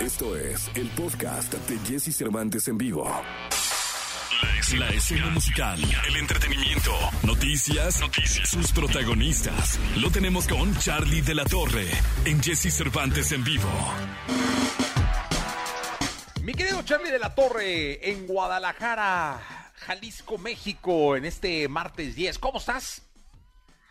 Esto es el podcast de Jesse Cervantes en vivo. La escena musical, el entretenimiento, noticias, noticias, sus protagonistas. Lo tenemos con Charlie de la Torre en Jesse Cervantes en vivo. Mi querido Charlie de la Torre en Guadalajara, Jalisco, México, en este martes 10. ¿Cómo estás?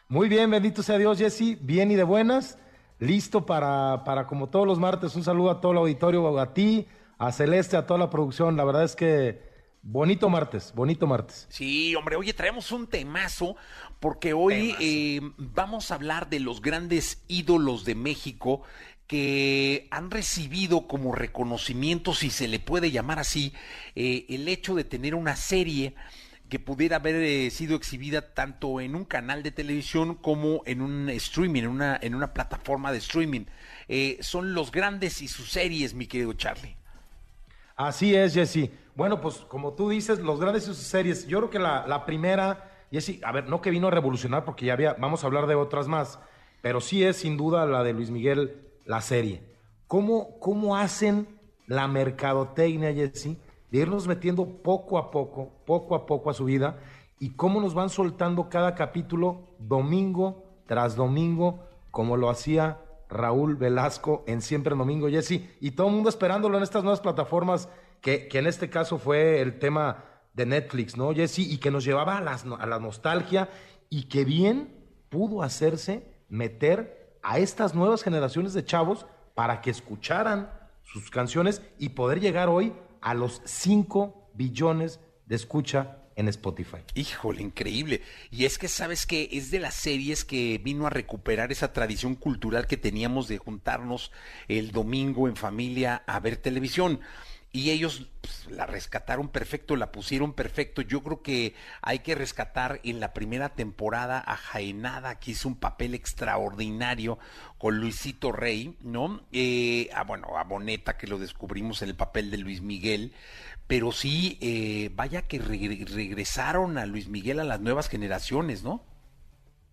Muy bien, bendito sea Dios, Jesse. Bien y de buenas. Listo para, para, como todos los martes, un saludo a todo el auditorio, a ti, a Celeste, a toda la producción. La verdad es que bonito martes, bonito martes. Sí, hombre, oye, traemos un temazo porque hoy eh, vamos a hablar de los grandes ídolos de México que han recibido como reconocimiento, si se le puede llamar así, eh, el hecho de tener una serie que pudiera haber eh, sido exhibida tanto en un canal de televisión como en un streaming, en una, en una plataforma de streaming. Eh, son los grandes y sus series, mi querido Charlie. Así es, Jesse. Bueno, pues como tú dices, los grandes y sus series. Yo creo que la, la primera, Jesse, a ver, no que vino a revolucionar porque ya había, vamos a hablar de otras más, pero sí es sin duda la de Luis Miguel, la serie. ¿Cómo, cómo hacen la mercadotecnia, Jesse? De irnos metiendo poco a poco, poco a poco a su vida y cómo nos van soltando cada capítulo domingo tras domingo, como lo hacía Raúl Velasco en Siempre Domingo, Jesse, y todo el mundo esperándolo en estas nuevas plataformas, que, en este caso fue el tema de Netflix, ¿no, Jesse? Y que nos llevaba a, a la nostalgia y que bien pudo hacerse meter a estas nuevas generaciones de chavos para que escucharan sus canciones y poder llegar hoy a los 5 billones de escucha en Spotify. Híjole, increíble. Y es que sabes que es de las series que vino a recuperar esa tradición cultural que teníamos de juntarnos el domingo en familia a ver televisión y ellos pues, la rescataron perfecto, la pusieron perfecto. Yo creo que hay que rescatar en la primera temporada a Jaenada, que hizo un papel extraordinario con Luisito Rey, ¿no? Eh, a, bueno, a Boneta, que lo descubrimos en el papel de Luis Miguel. Pero sí, eh, vaya que regresaron a Luis Miguel a las nuevas generaciones, ¿no?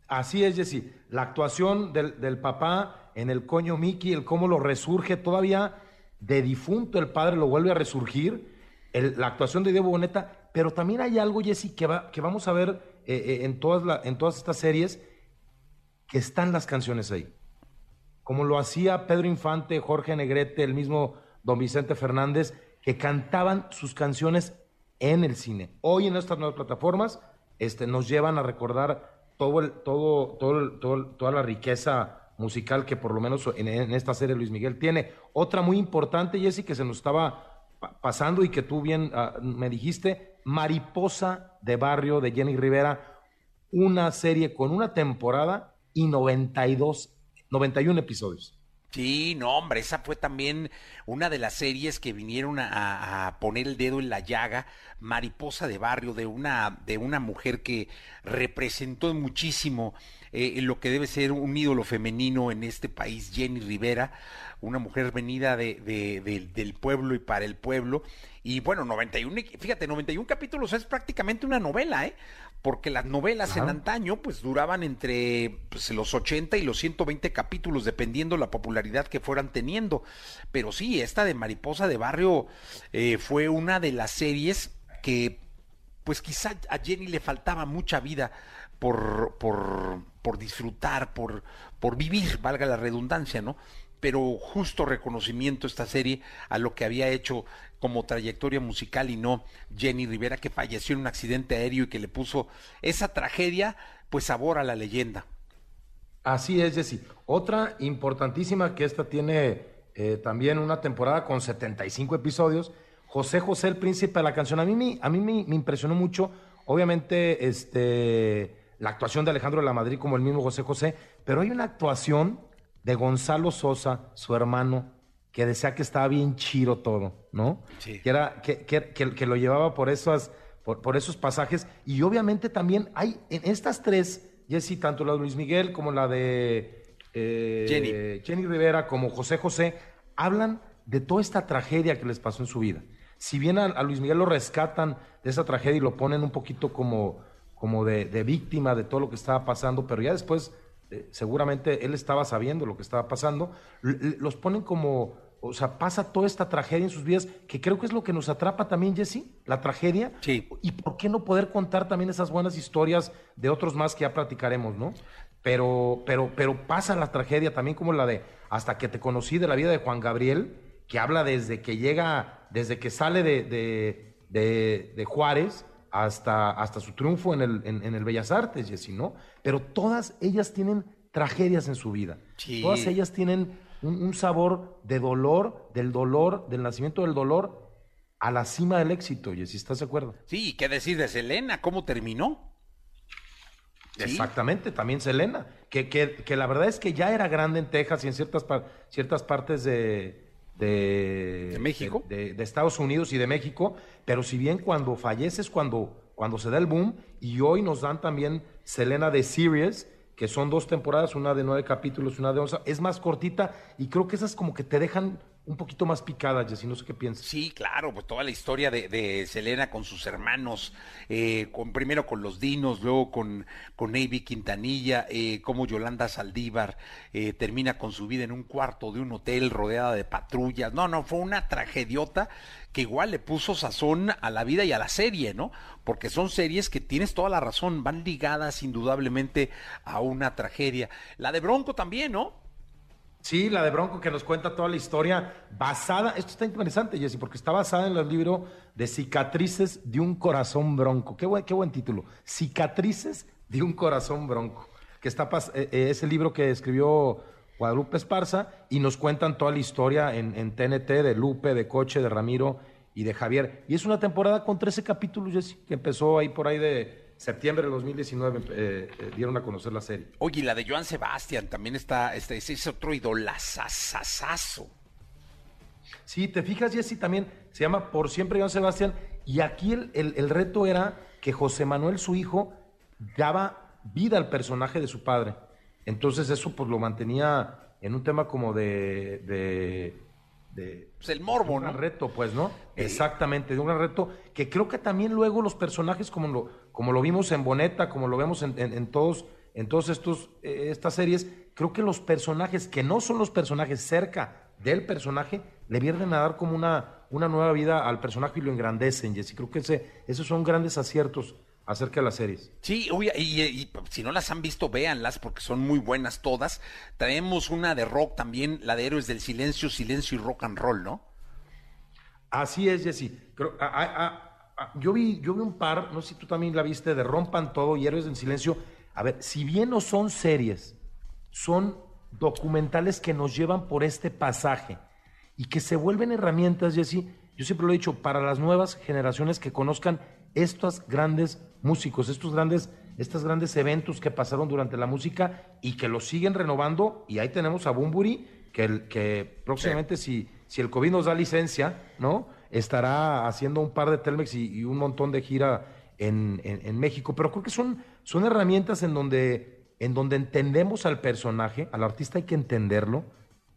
Así es, Jesse. La actuación del, del papá en el coño Mickey, el cómo lo resurge todavía de difunto el padre lo vuelve a resurgir, la actuación de Diego Boneta, pero también hay algo, Jesse, que, va, que vamos a ver eh, eh, en, todas en todas estas series, que están las canciones ahí. Como lo hacía Pedro Infante, Jorge Negrete, el mismo Don Vicente Fernández, que cantaban sus canciones en el cine. Hoy en estas nuevas plataformas este, nos llevan a recordar todo el, todo, todo, todo toda la riqueza musical que por lo menos en, esta serie Luis Miguel tiene. Otra muy importante, Jessy, que se nos estaba pasando y que tú bien ah, me dijiste, Mariposa de Barrio de Jenny Rivera, una serie con una temporada y 92, 91 episodios. Sí, no, hombre, esa fue también una de las series que vinieron a, poner el dedo en la llaga, Mariposa de Barrio, de una, de una mujer que representó muchísimo eh, lo que debe ser un ídolo femenino en este país, Jenny Rivera, una mujer venida de, del pueblo y para el pueblo. Y bueno, 91, fíjate, 91 capítulos es prácticamente una novela, ¿eh? Porque las novelas en antaño pues duraban entre pues, los 80 y los 120 capítulos, dependiendo la popularidad que fueran teniendo. Pero sí, esta de Mariposa de Barrio eh, fue una de las series que pues quizá a Jenny le faltaba mucha vida por, por, por disfrutar, por, por vivir, valga la redundancia, ¿no? Pero justo reconocimiento esta serie a lo que había hecho como trayectoria musical y no Jenny Rivera que falleció en un accidente aéreo y que le puso esa tragedia pues sabor a la leyenda. Así es, Jessy. Otra importantísima que esta tiene eh, también una temporada con 75 episodios, José José, el príncipe de la canción. A mí, a mí me, me impresionó mucho, obviamente, este la actuación de Alejandro de la Madrid como el mismo José José, pero hay una actuación de Gonzalo Sosa, su hermano, que decía que estaba bien chiro todo, ¿no? Sí. Que, era, que, que, que, lo llevaba por, esas, por, por, esos pasajes. Y obviamente también hay en estas tres, Jessy, tanto la de Luis Miguel como la de eh, Jenny. Jenny Rivera, como José José, hablan de toda esta tragedia que les pasó en su vida. Si bien a Luis Miguel lo rescatan de esa tragedia y lo ponen un poquito como como de, víctima de todo lo que estaba pasando, pero ya después eh, seguramente él estaba sabiendo lo que estaba pasando, los ponen como o sea, pasa toda esta tragedia en sus vidas, que creo que es lo que nos atrapa también, Jesse, la tragedia. Sí. Y por qué no poder contar también esas buenas historias de otros más que ya platicaremos, ¿no? Pero, pero, pero pasa la tragedia también como la de Hasta que te conocí de la vida de Juan Gabriel, que habla desde que llega, desde que sale de, de, de, de Juárez hasta, hasta su triunfo en el, en, en el Bellas Artes, Jesse, ¿no? Pero todas ellas tienen tragedias en su vida. Sí. Todas ellas tienen un, un sabor de dolor, del dolor, del nacimiento del dolor a la cima del éxito, Jesse, ¿estás de acuerdo? Sí, ¿qué decir de Selena? ¿Cómo terminó? Sí. Exactamente, también Selena, que, que, que la verdad es que ya era grande en Texas y en ciertas, par- ciertas partes de, de, ¿De México? De, de- de Estados Unidos y de México, pero si bien cuando fallece es cuando, cuando se da el boom, y hoy nos dan también Selena de Series, que son dos temporadas, una de nueve capítulos una de once, es más cortita, y creo que esas como que te dejan un poquito más picada, Jessy, no sé qué piensas. Sí, claro, pues toda la historia de, de Selena con sus hermanos, eh, con, primero con los Dinos, luego con, con Navy Quintanilla, eh, cómo Yolanda Saldívar eh, termina con su vida en un cuarto de un hotel rodeada de patrullas. No, no, fue una tragediota que igual le puso sazón a la vida y a la serie, ¿no? Porque son series que tienes toda la razón, van ligadas indudablemente a una tragedia. La de Bronco también, ¿no? Sí, la de Bronco que nos cuenta toda la historia basada, esto está interesante, Jessy, porque está basada en el libro de Cicatrices de un corazón bronco. Qué buen, qué buen título. Cicatrices de un corazón bronco. Que está eh, eh, ese libro que escribió Guadalupe Esparza y nos cuentan toda la historia en, en TNT de Lupe, de Coche, de Ramiro y de Javier. Y es una temporada con 13 capítulos, Jessy, que empezó ahí por ahí de septiembre de 2019, eh, eh, dieron a conocer la serie. Oye, y la de Joan Sebastián también está, este, ese es otro idolazazazazo. Sí, te fijas, Jessy, también se llama Por siempre Joan Sebastián. Y aquí el, el- el reto era que José Manuel, su hijo, daba vida al personaje de su padre. Entonces eso pues lo mantenía en un tema como de... de, de- Pues el morbo, un ¿no? gran reto, pues, ¿no? Exactamente, de un gran reto que creo que también luego los personajes, como lo, como lo vimos en Boneta, como lo vemos en, en- en todos, en todos estos, eh, estas series, creo que los personajes que no son los personajes cerca del personaje, le vienen a dar como una, una nueva vida al personaje y lo engrandecen, Jessy. Creo que ese, esos son grandes aciertos acerca de las series. Sí, oye, y, y si no las han visto, véanlas porque son muy buenas todas. Traemos una de rock también, la de Héroes del Silencio, Silencio y Rock and Roll, ¿no? Así es, Jessy. Creo- a- a- a- a- yo, vi, yo vi un par, no sé si tú también la viste, de Rompan Todo y Héroes en Silencio. A ver, si bien no son series, son documentales que nos llevan por este pasaje y que se vuelven herramientas, Jessy. Yo siempre lo he dicho, para las nuevas generaciones que conozcan estos grandes músicos, estos grandes, estos grandes eventos que pasaron durante la música y que los siguen renovando. Y ahí tenemos a Bumburi, que, el- que próximamente, si, si el COVID nos da licencia, ¿no? Estará haciendo un par de Telmex y, y un montón de gira en, en- en México. Pero creo que son, son herramientas en donde, en donde entendemos al personaje, al artista hay que entenderlo.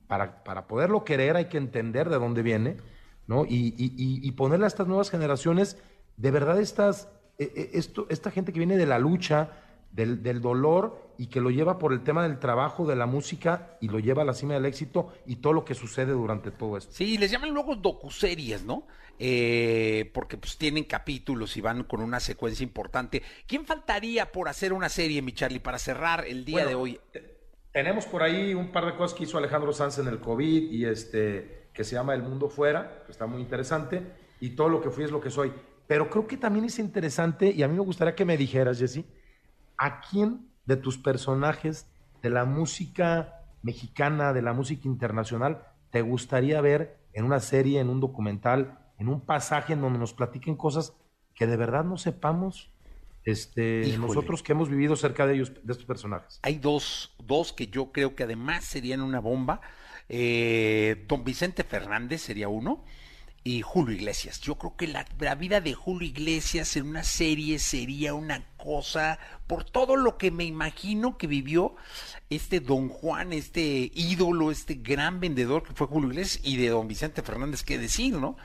Para, para poderlo querer hay que entender de dónde viene, ¿no? Y- y- y ponerle a estas nuevas generaciones, de verdad, estas, eh, eh, esto, esta gente que viene de la lucha, del, del dolor y que lo lleva por el tema del trabajo, de la música y lo lleva a la cima del éxito y todo lo que sucede durante todo esto. Sí, les llaman luego docuseries, ¿no? Eh, porque pues tienen capítulos y van con una secuencia importante. ¿Quién faltaría por hacer una serie, mi Charlie, para cerrar el día Bueno, de hoy? Tenemos por ahí un par de cosas que hizo Alejandro Sanz en el COVID y este que se llama El Mundo Fuera, que está muy interesante, y todo lo que fui es lo que soy. Pero creo que también es interesante, y a mí me gustaría que me dijeras, Jesse, ¿a quién de tus personajes de la música mexicana, de la música internacional, te gustaría ver en una serie, en un documental, en un pasaje en donde nos platiquen cosas que de verdad no sepamos este, Híjole. nosotros que hemos vivido cerca de ellos, de estos personajes? Hay dos, dos que yo creo que además serían una bomba. Eh, don Vicente Fernández sería uno y Julio Iglesias. Yo creo que la, la vida de Julio Iglesias en una serie sería una cosa, por todo lo que me imagino que vivió este don Juan, este ídolo, este gran vendedor que fue Julio Iglesias y de don Vicente Fernández, qué decir, ¿no?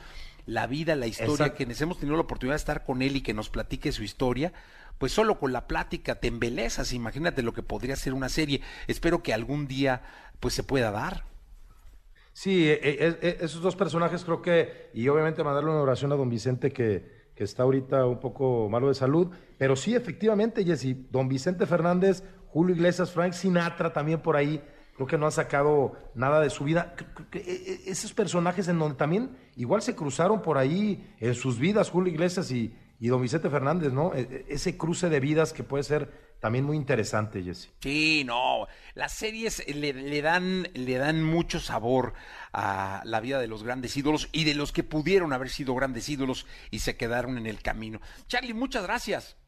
La vida, la historia, Exacto. quienes hemos tenido la oportunidad de estar con él y que nos platique su historia, pues solo con la plática te embelezas, imagínate lo que podría ser una serie. Espero que algún día pues se pueda dar. Sí, e, e, e, esos dos personajes creo que, y obviamente mandarle una oración a don Vicente que, que está ahorita un poco malo de salud, pero sí, efectivamente, Jesse, don Vicente Fernández, Julio Iglesias, Frank Sinatra también por ahí, creo que no han sacado nada de su vida. Esos personajes en donde también igual se cruzaron por ahí en sus vidas, Julio Iglesias y, y don Vicente Fernández, ¿no? Ese cruce de vidas que puede ser también muy interesante, Jesse. Sí, no, las series le, dan, le dan mucho sabor a la vida de los grandes ídolos y de los que pudieron haber sido grandes ídolos y se quedaron en el camino. Charlie, muchas gracias.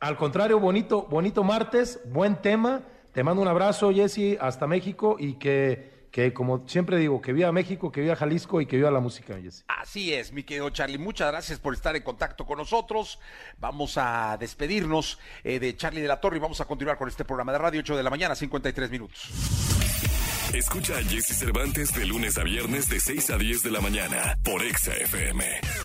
Al contrario, bonito, bonito martes, buen tema. Te mando un abrazo, Jesse, hasta México y que que como siempre digo, que viva México, que viva Jalisco y que viva la música. Así es, mi querido Charlie. Muchas gracias por estar en contacto con nosotros. Vamos a despedirnos eh, de Charlie de la Torre y vamos a continuar con este programa de radio 8 de la mañana, 53 minutos. Escucha a Jesse Cervantes de lunes a viernes de 6 a 10 de la mañana por Exa FM.